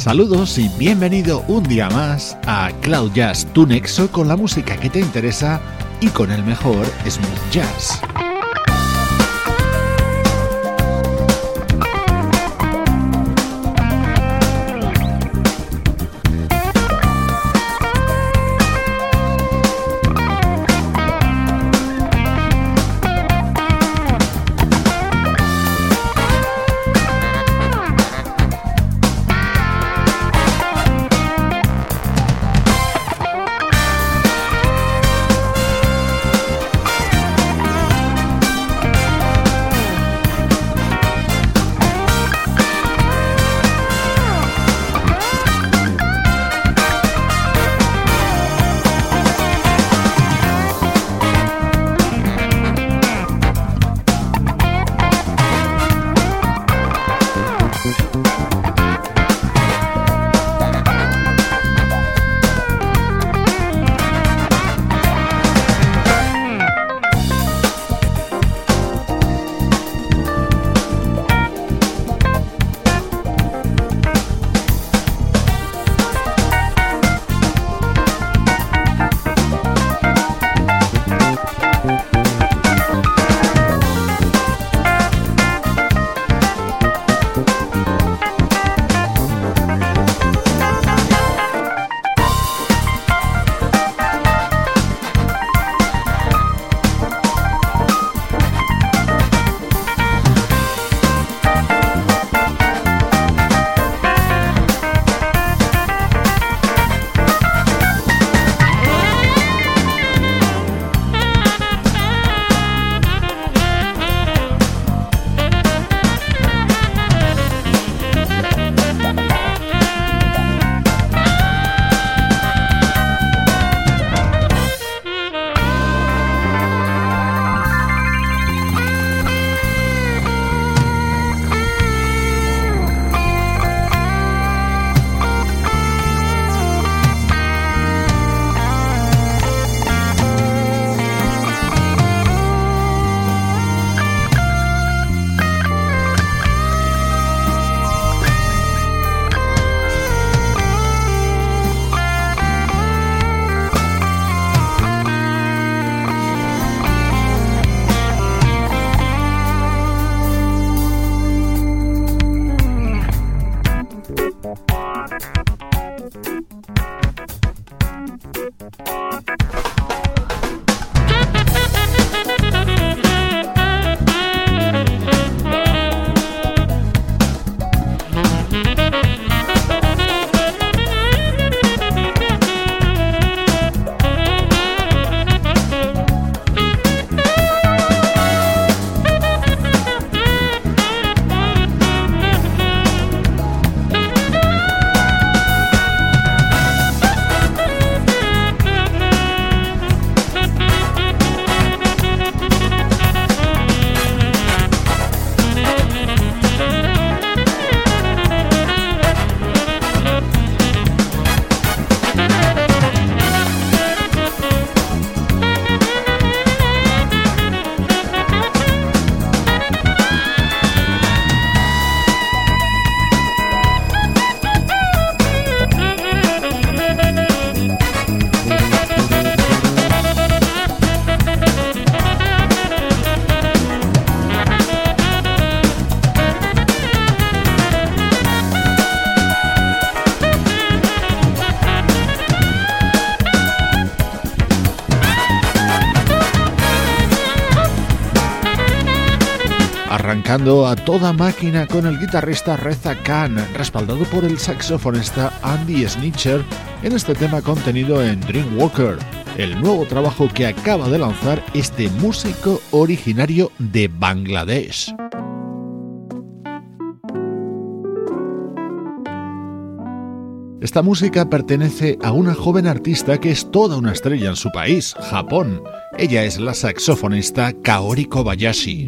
Saludos y bienvenido un día más a Cloud Jazz, tu nexo con la música que te interesa y con el mejor smooth jazz. A toda máquina con el guitarrista Reza Khan, respaldado por el saxofonista Andy Snitcher en este tema contenido en Dreamwalker, el nuevo trabajo que acaba de lanzar este músico originario de Bangladesh. Esta música pertenece a una joven artista que es toda una estrella en su país, Japón. Ella es la saxofonista Kaori Kobayashi.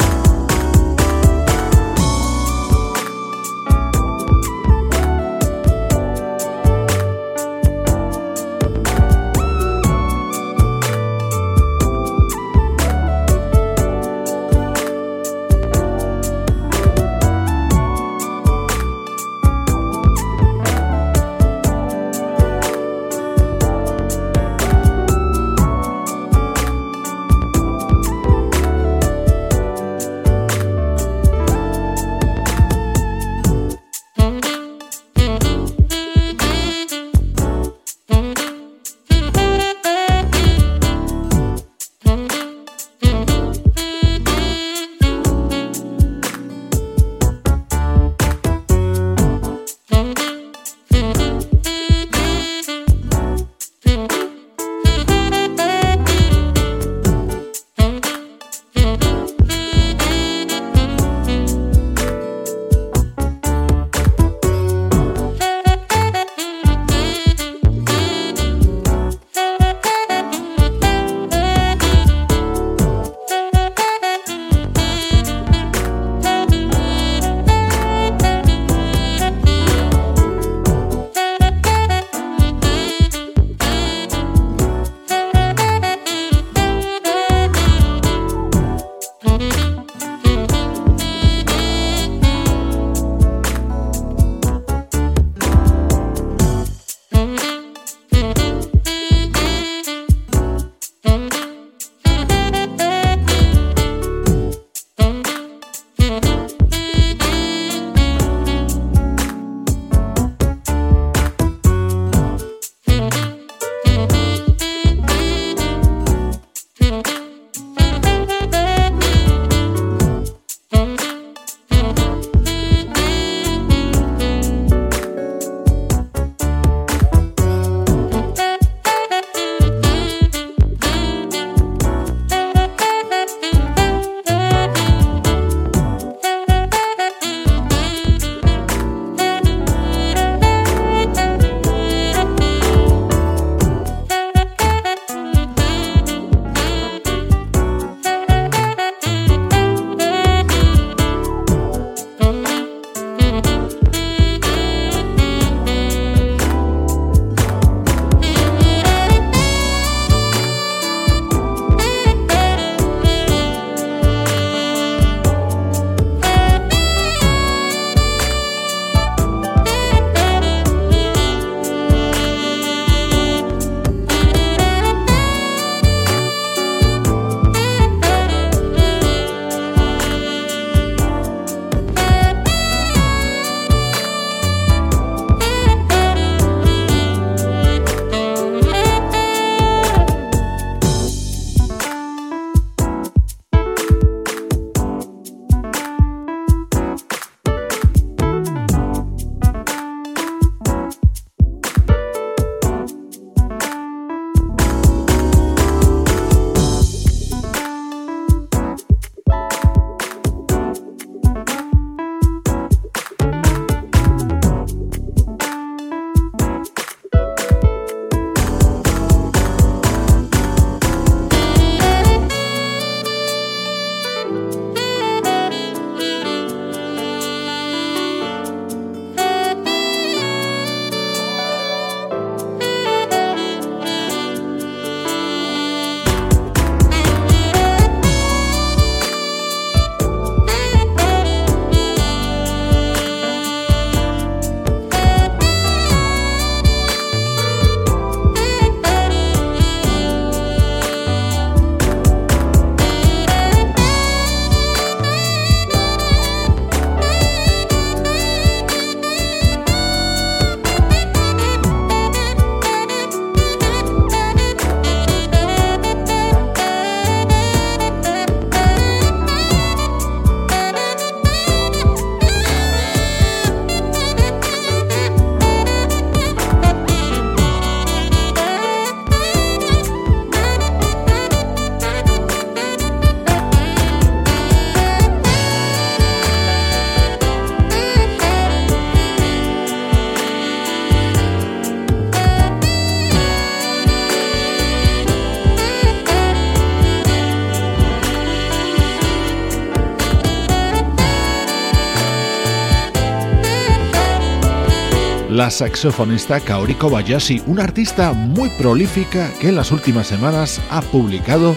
La saxofonista Kaori Kobayashi, una artista muy prolífica que en las últimas semanas ha publicado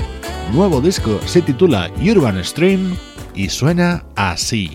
nuevo disco, se titula Urban Stream y suena así.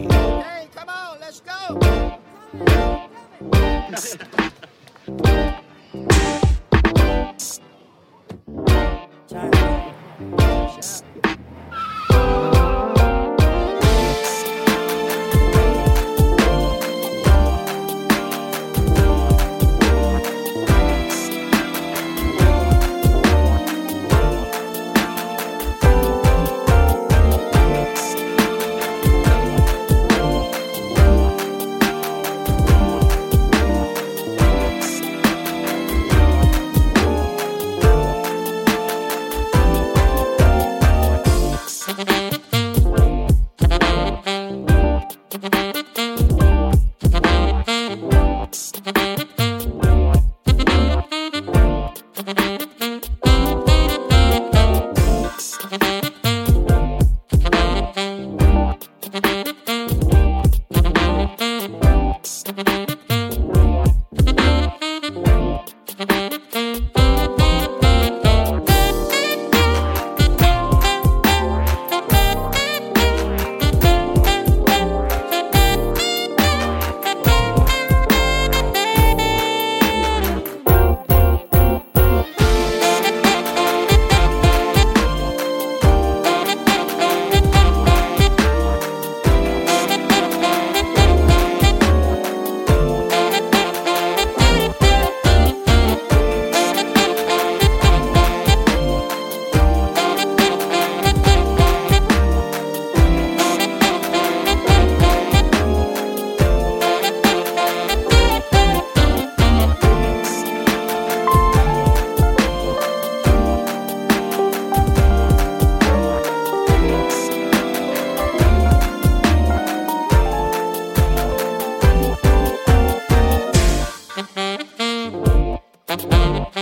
Música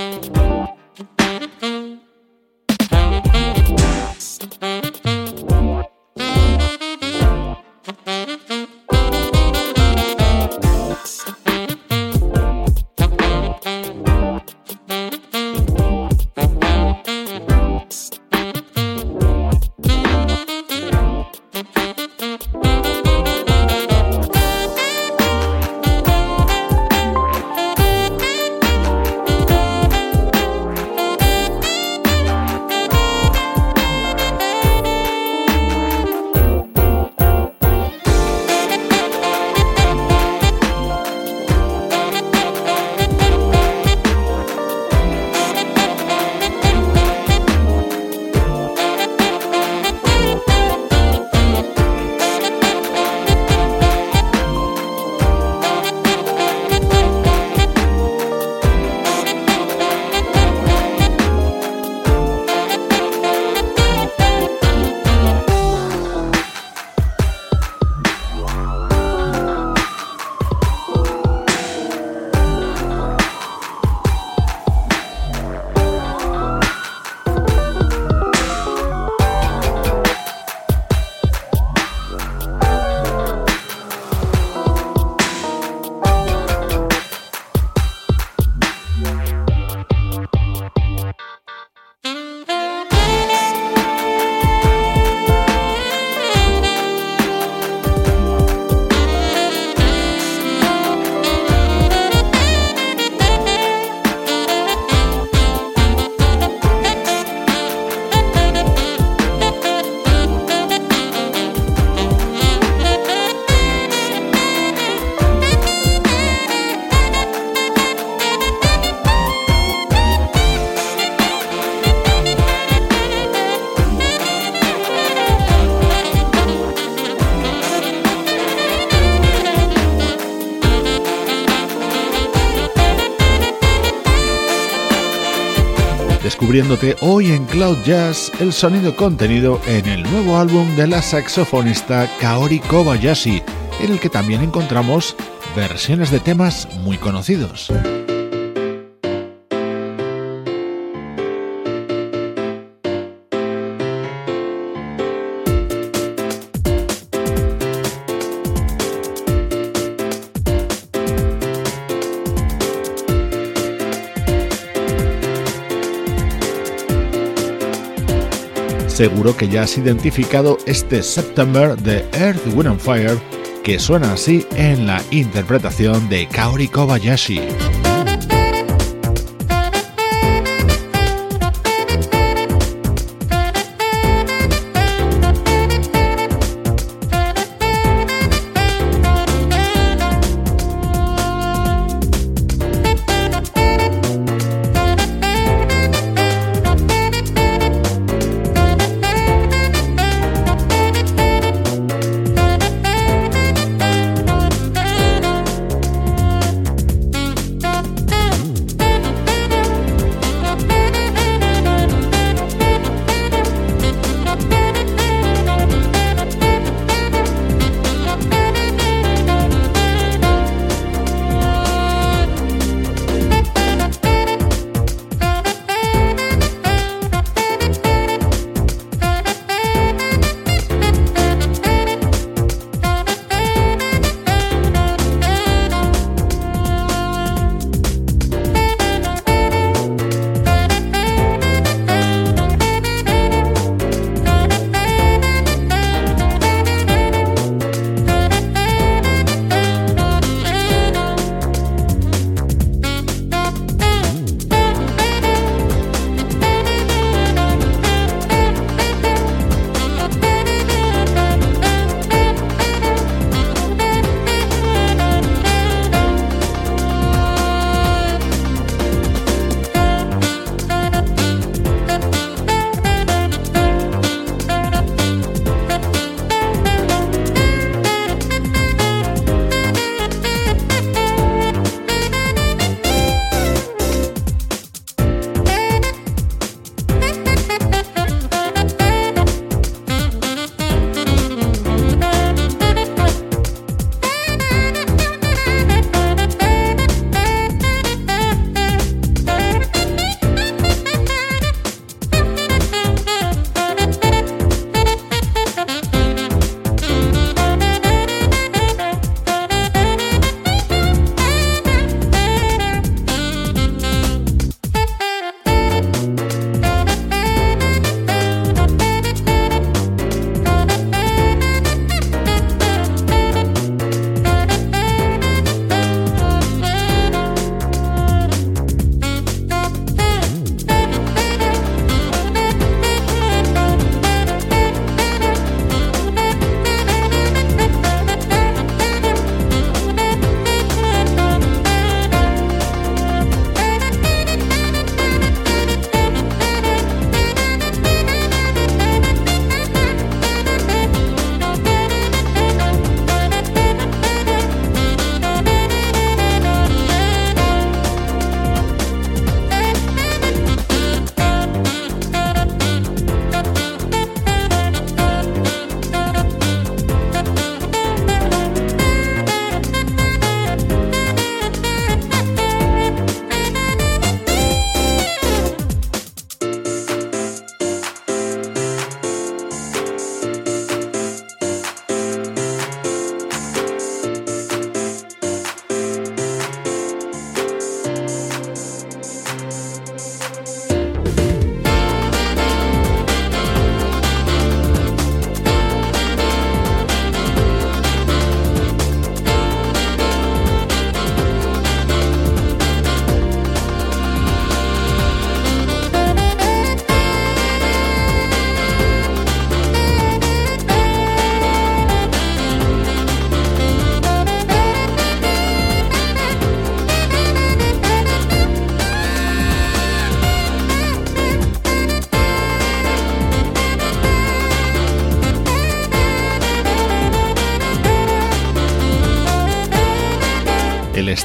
descubriéndote hoy en Cloud Jazz el sonido contenido en el nuevo álbum de la saxofonista Kaori Kobayashi, en el que también encontramos versiones de temas muy conocidos. Seguro que ya has identificado este September de Earth, Wind and Fire, que suena así en la interpretación de Kaori Kobayashi.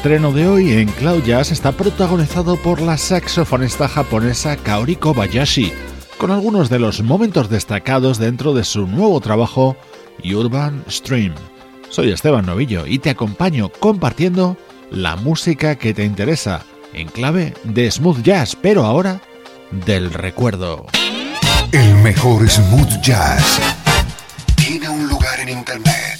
Estreno de hoy en Cloud Jazz está protagonizado por la saxofonista japonesa Kaori Kobayashi, con algunos de los momentos destacados dentro de su nuevo trabajo Urban Stream. Soy Esteban Novillo y te acompaño compartiendo la música que te interesa en clave de smooth jazz, pero ahora del recuerdo. El mejor smooth jazz tiene un lugar en internet.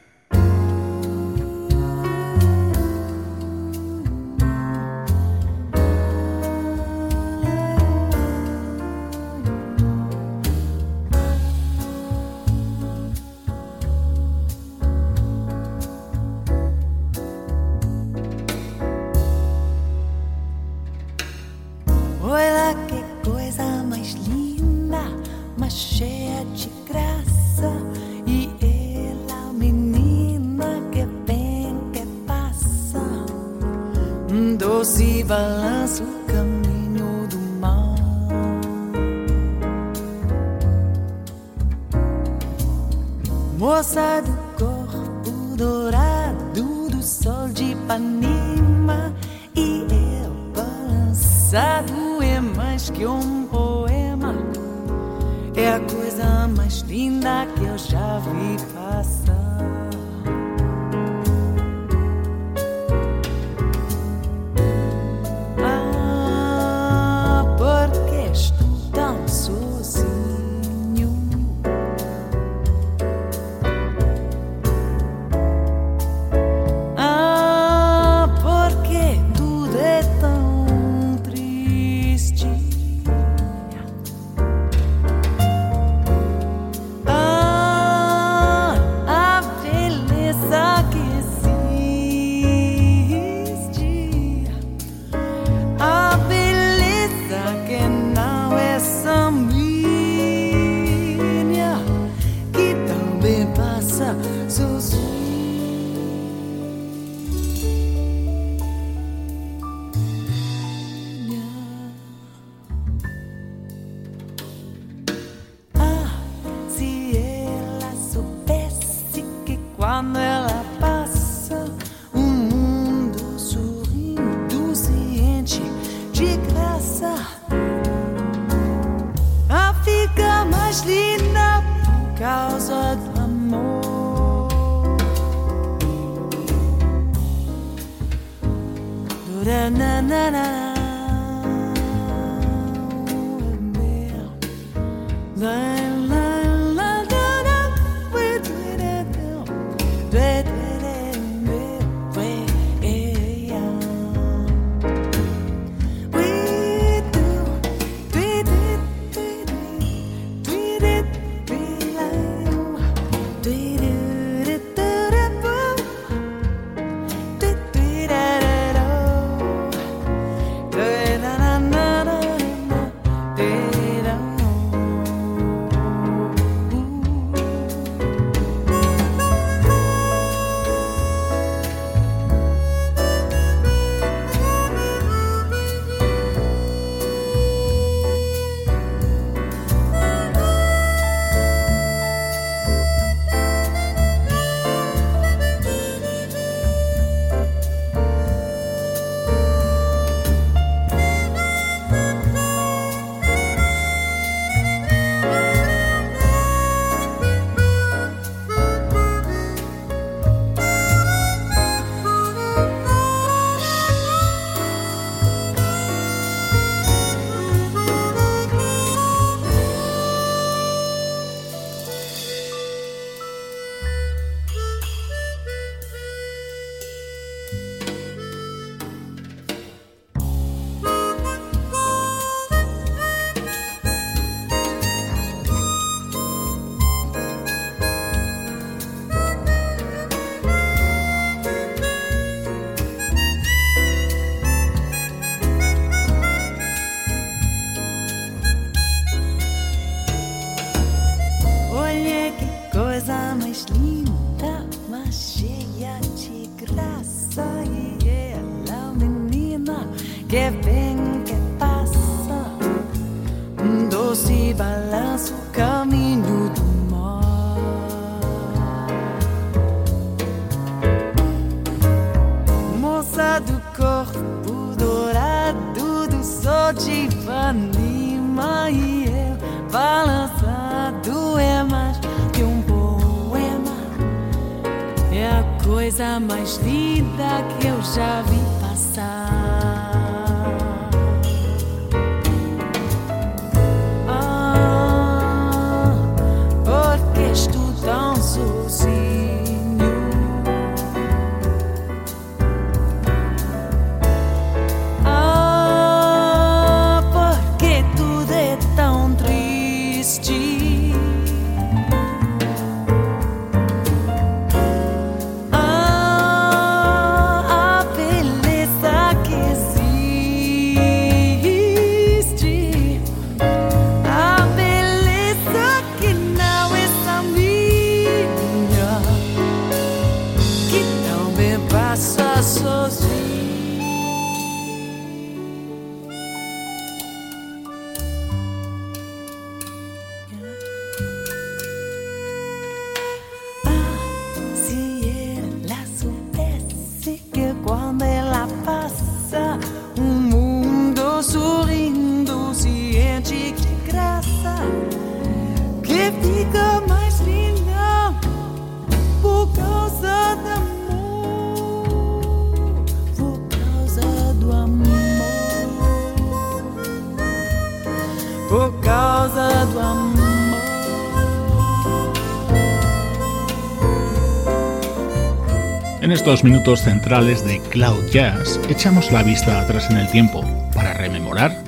Estos minutos centrales de Cloud Jazz echamos la vista atrás en el tiempo para rememorar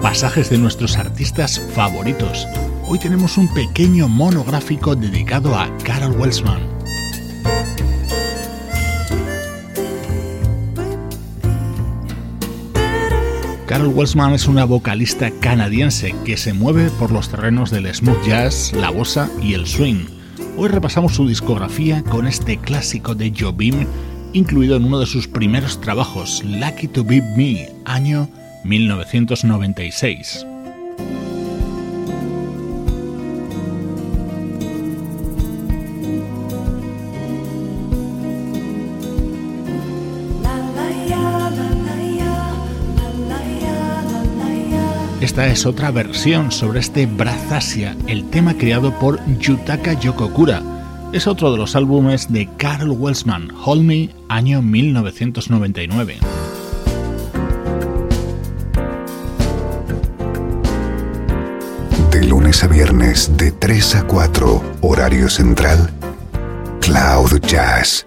pasajes de nuestros artistas favoritos. Hoy tenemos un pequeño monográfico dedicado a Carol Welsman. Carol Welsman es una vocalista canadiense que se mueve por los terrenos del smooth jazz, la bossa y el swing Hoy repasamos su discografía con este clásico de Jobim, incluido en uno de sus primeros trabajos, Lucky to Be Me, año 1996. Esta es otra versión sobre este Brazasia, el tema creado por Yutaka Yokokura. Es otro de los álbumes de Carl Welsman, Hold Me, año 1999. De lunes a viernes, de 3 a 4, horario central, Cloud Jazz.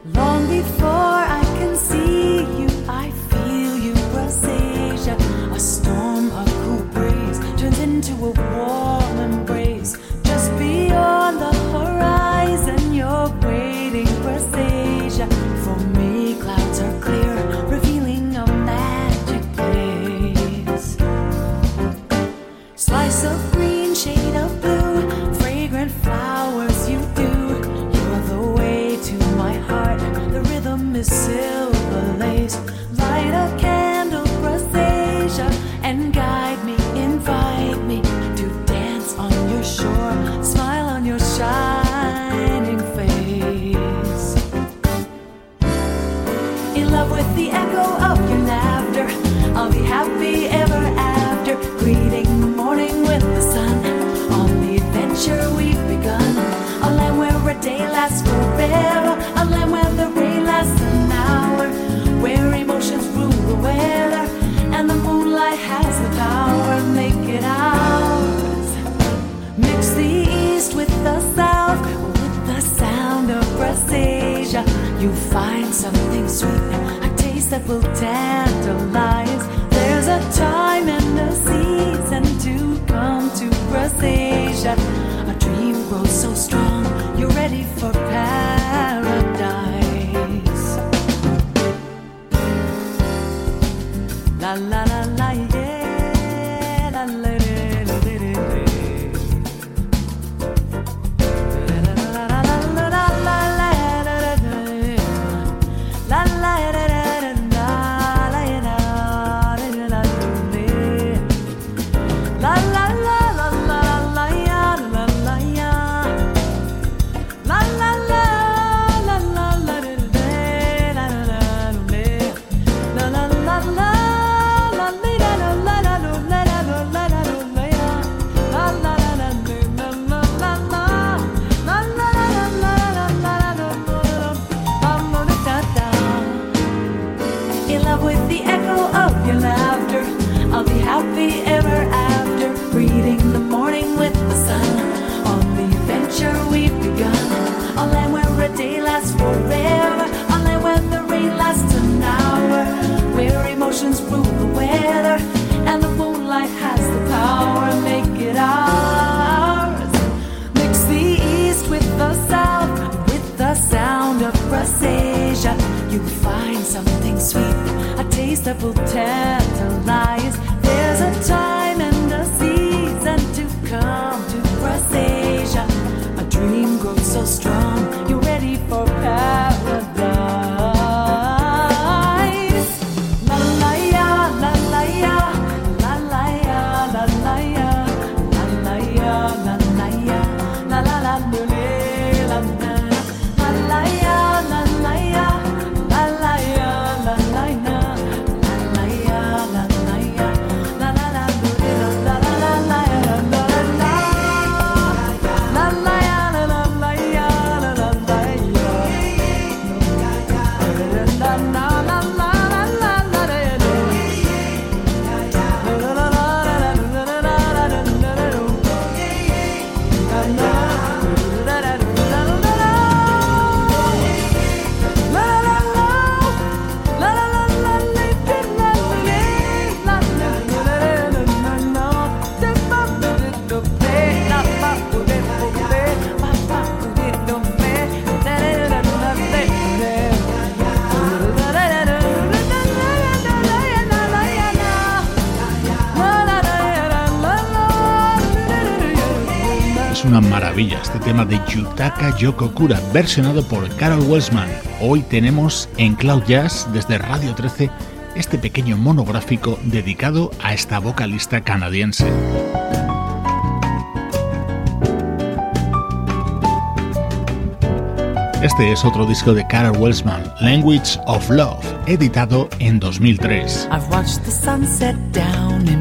Tema de Yutaka Yokokura, versionado por Carol Welsman. Hoy tenemos en Cloud Jazz, desde Radio 13, este pequeño monográfico dedicado a esta vocalista canadiense. Este es otro disco de Carol Welsman, Language of Love, editado en 2003. I've watched the sunset down in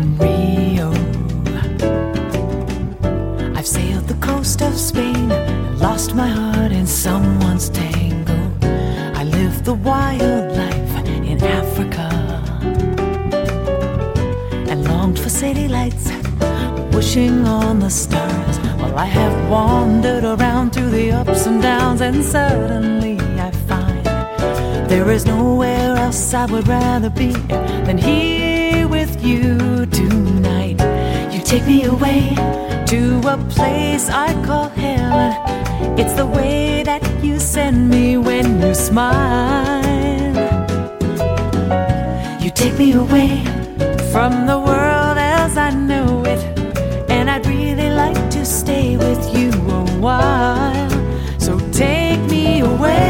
the wild life in Africa and longed for city lights, wishing on the stars. While I have wandered around through the ups and downs, and suddenly I find there is nowhere else I would rather be than here with you tonight. You take me away to a place I call heaven. It's the way that you send me you smile. You take me away from the world as I know it, and I'd really like to stay with you a while. So take me away.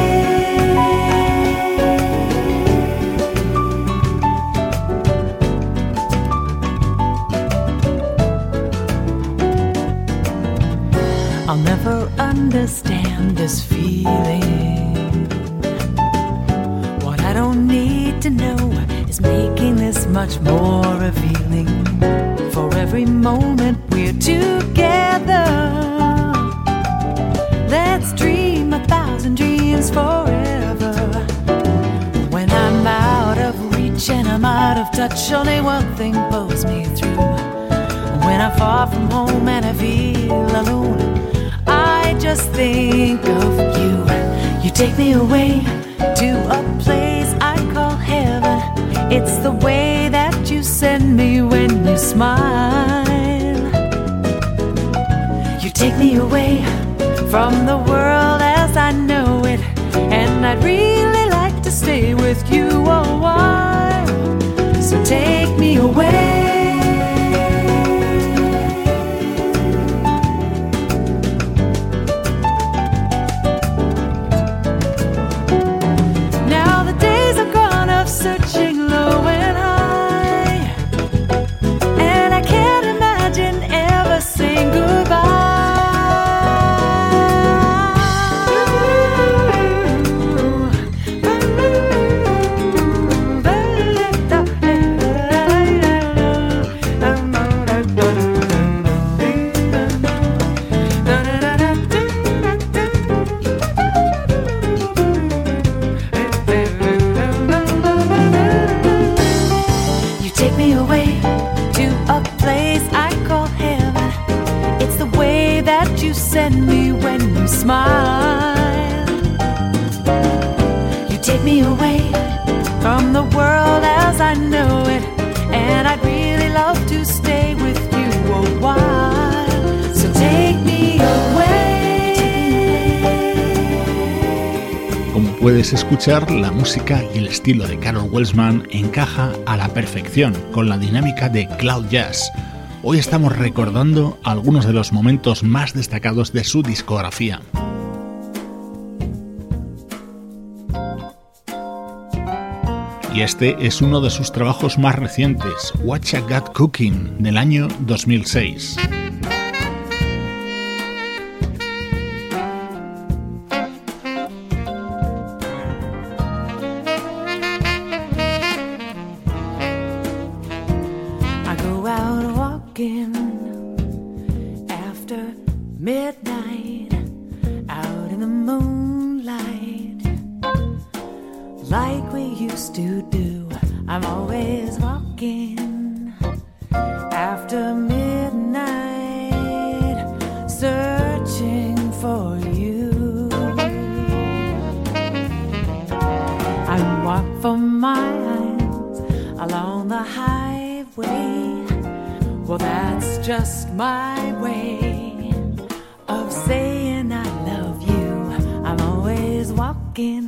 I'll never understand this feeling. Much more revealing. For every moment we're together, let's dream a thousand dreams forever. When I'm out of reach and I'm out of touch, only one thing pulls me through. When I'm far from home and I feel alone, I just think of you. You take me away to a place I call heaven. It's the way me when you smile. You take me away from the world as I know it, and I'd really like to stay with you a while. So take me away. Puedes escuchar, la música y el estilo de Carol Welsman encaja a la perfección con la dinámica de Cloud Jazz. Hoy estamos recordando algunos de los momentos más destacados de su discografía. Y este es uno de sus trabajos más recientes, Watch a Got Cooking, del año 2006. In.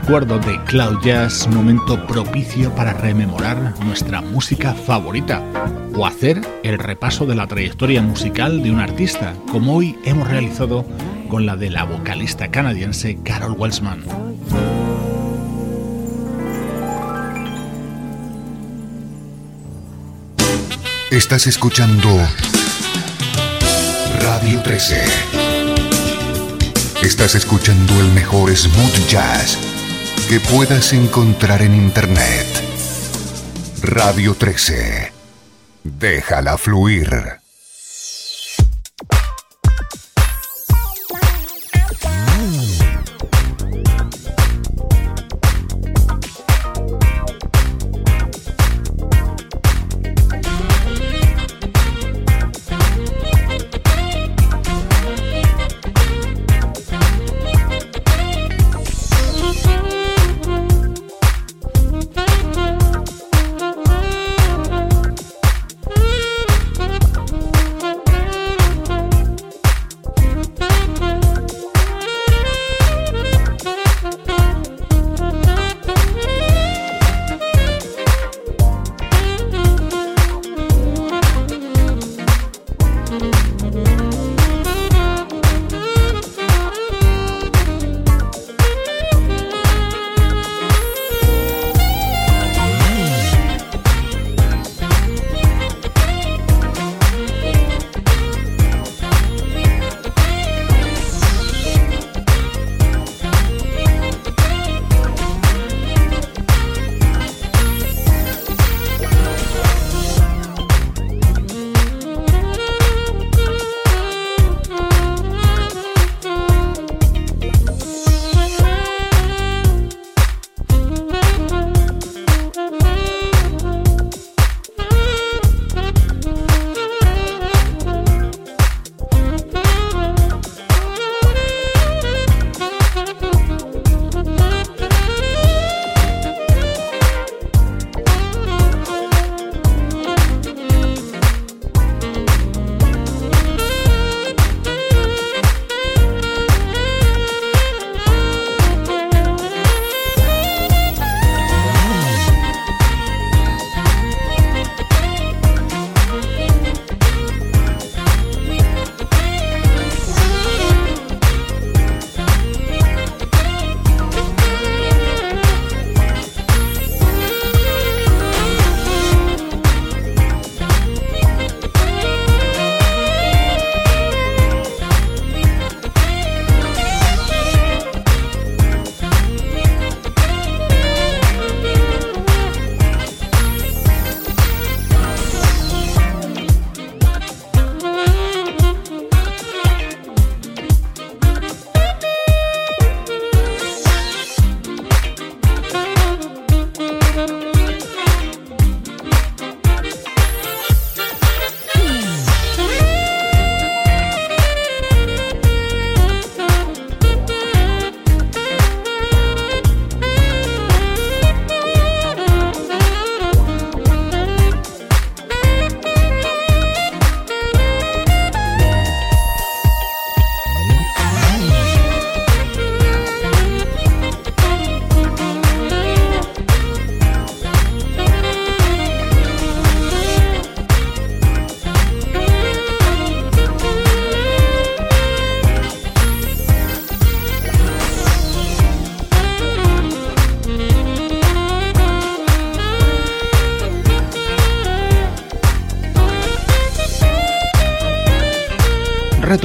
Recuerdo de Cloud Jazz, momento propicio para rememorar nuestra música favorita o hacer el repaso de la trayectoria musical de un artista, como hoy hemos realizado con la de la vocalista canadiense Carol Welsman. Estás escuchando Radio 13. Estás escuchando el mejor smooth jazz que puedas encontrar en Internet. Radio 13. Déjala fluir.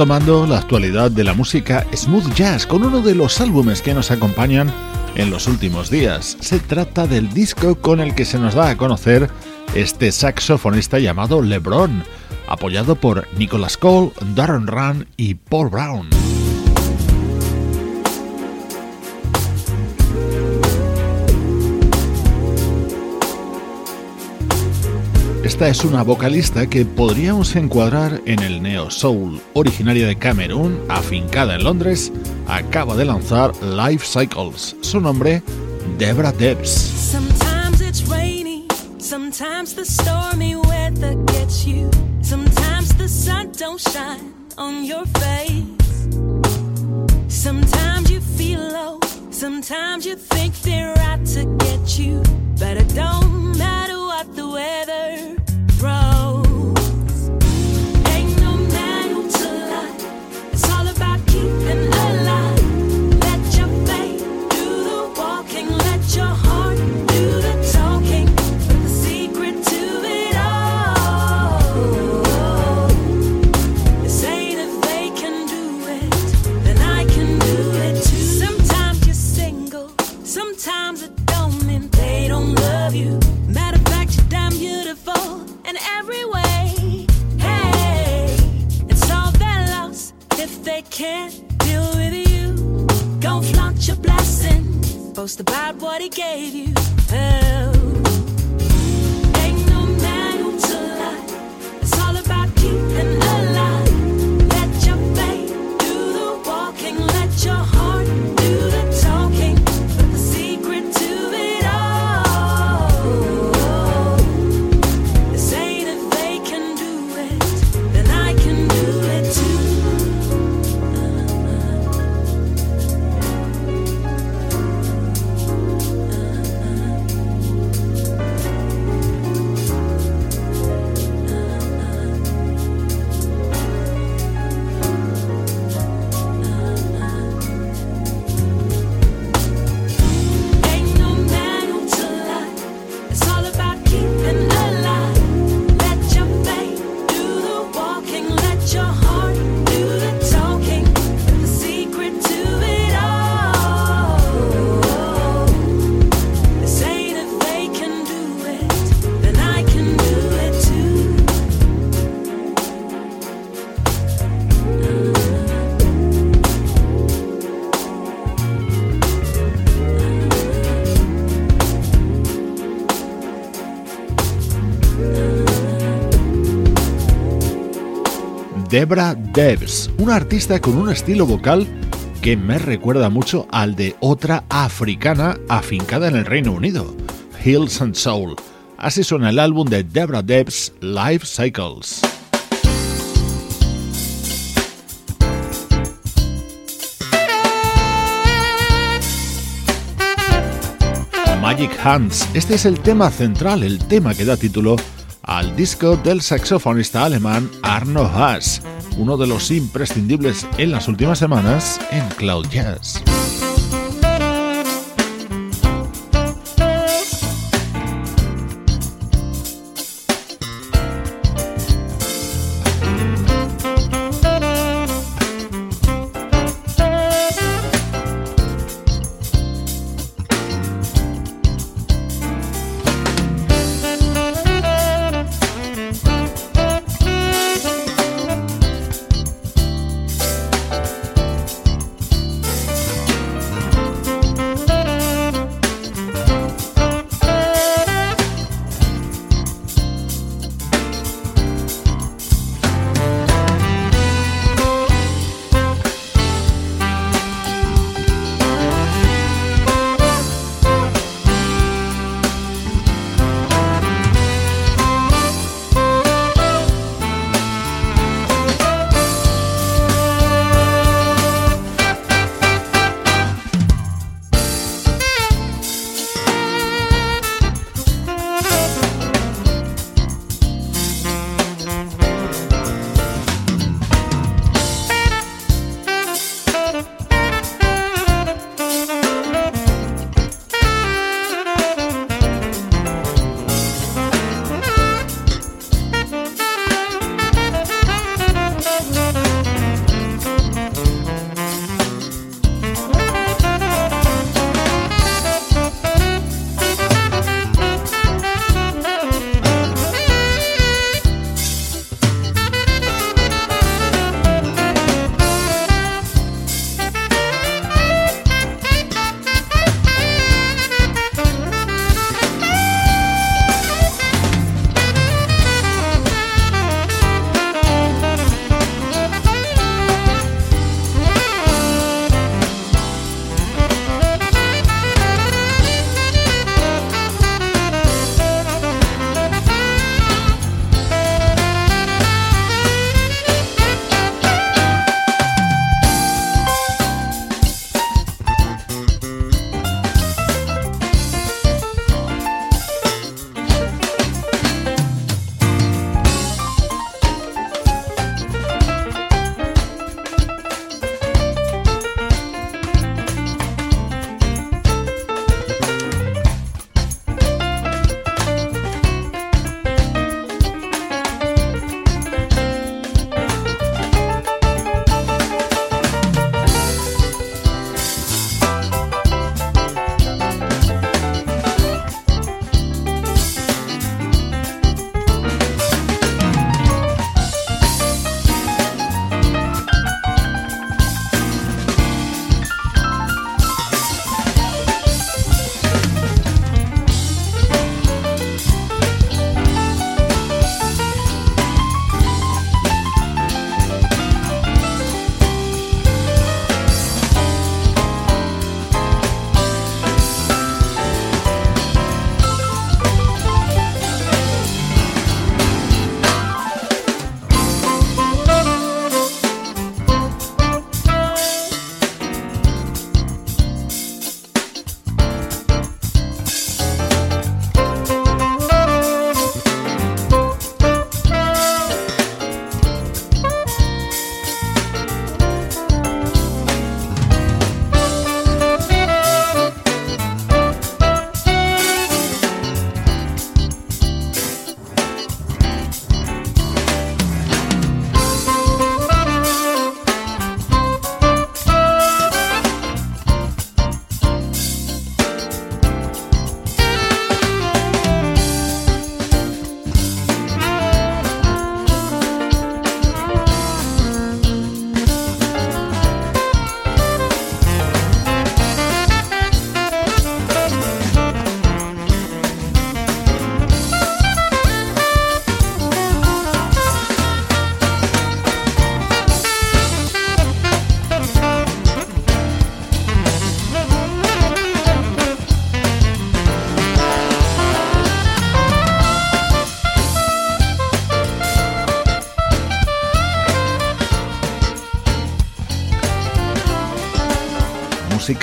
Retomando la actualidad de la música smooth jazz con uno de los álbumes que nos acompañan en los últimos días. Se trata del disco con el que se nos da a conocer este saxofonista llamado LeBron, apoyado por Nicholas Cole, Darren Run y Paul Brown. Esta es una vocalista que podríamos encuadrar en el neo soul, originaria de Camerún, afincada en Londres, acaba de lanzar Life Cycles. Su nombre, Debra Debs. Sometimes the stormy weather gets you, sometimes the sun don't shine on your face. Sometimes you feel low, sometimes you think they're out to get you, but it don't matter what the weather boast about what he gave you. Debra Debs, una artista con un estilo vocal que me recuerda mucho al de otra africana afincada en el Reino Unido, Hills and Soul. Así suena el álbum de Debra Debs, Life Cycles. Magic Hands, este es el tema central, el tema que da título al disco del saxofonista alemán Arno Haas, uno de los imprescindibles en las últimas semanas en Cloud Jazz.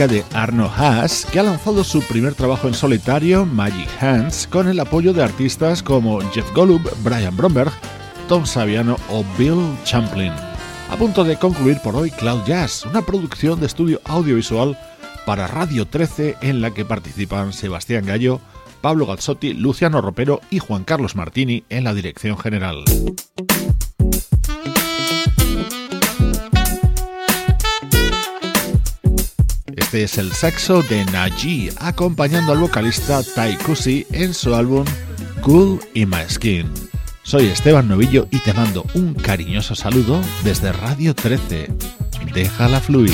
de Arno Haas, que ha lanzado su primer trabajo en solitario, Magic Hands, con el apoyo de artistas como Jeff Golub, Brian Bromberg, Tom Saviano o Bill Champlin. A punto de concluir por hoy Cloud Jazz, una producción de estudio audiovisual para Radio 13 en la que participan Sebastián Gallo, Pablo Gazzotti, Luciano Ropero y Juan Carlos Martini en la dirección general. Este es el saxo de Najee acompañando al vocalista Ty Cusi en su álbum Cool in My Skin. Soy Esteban Novillo y te mando un cariñoso saludo desde Radio 13. Déjala fluir.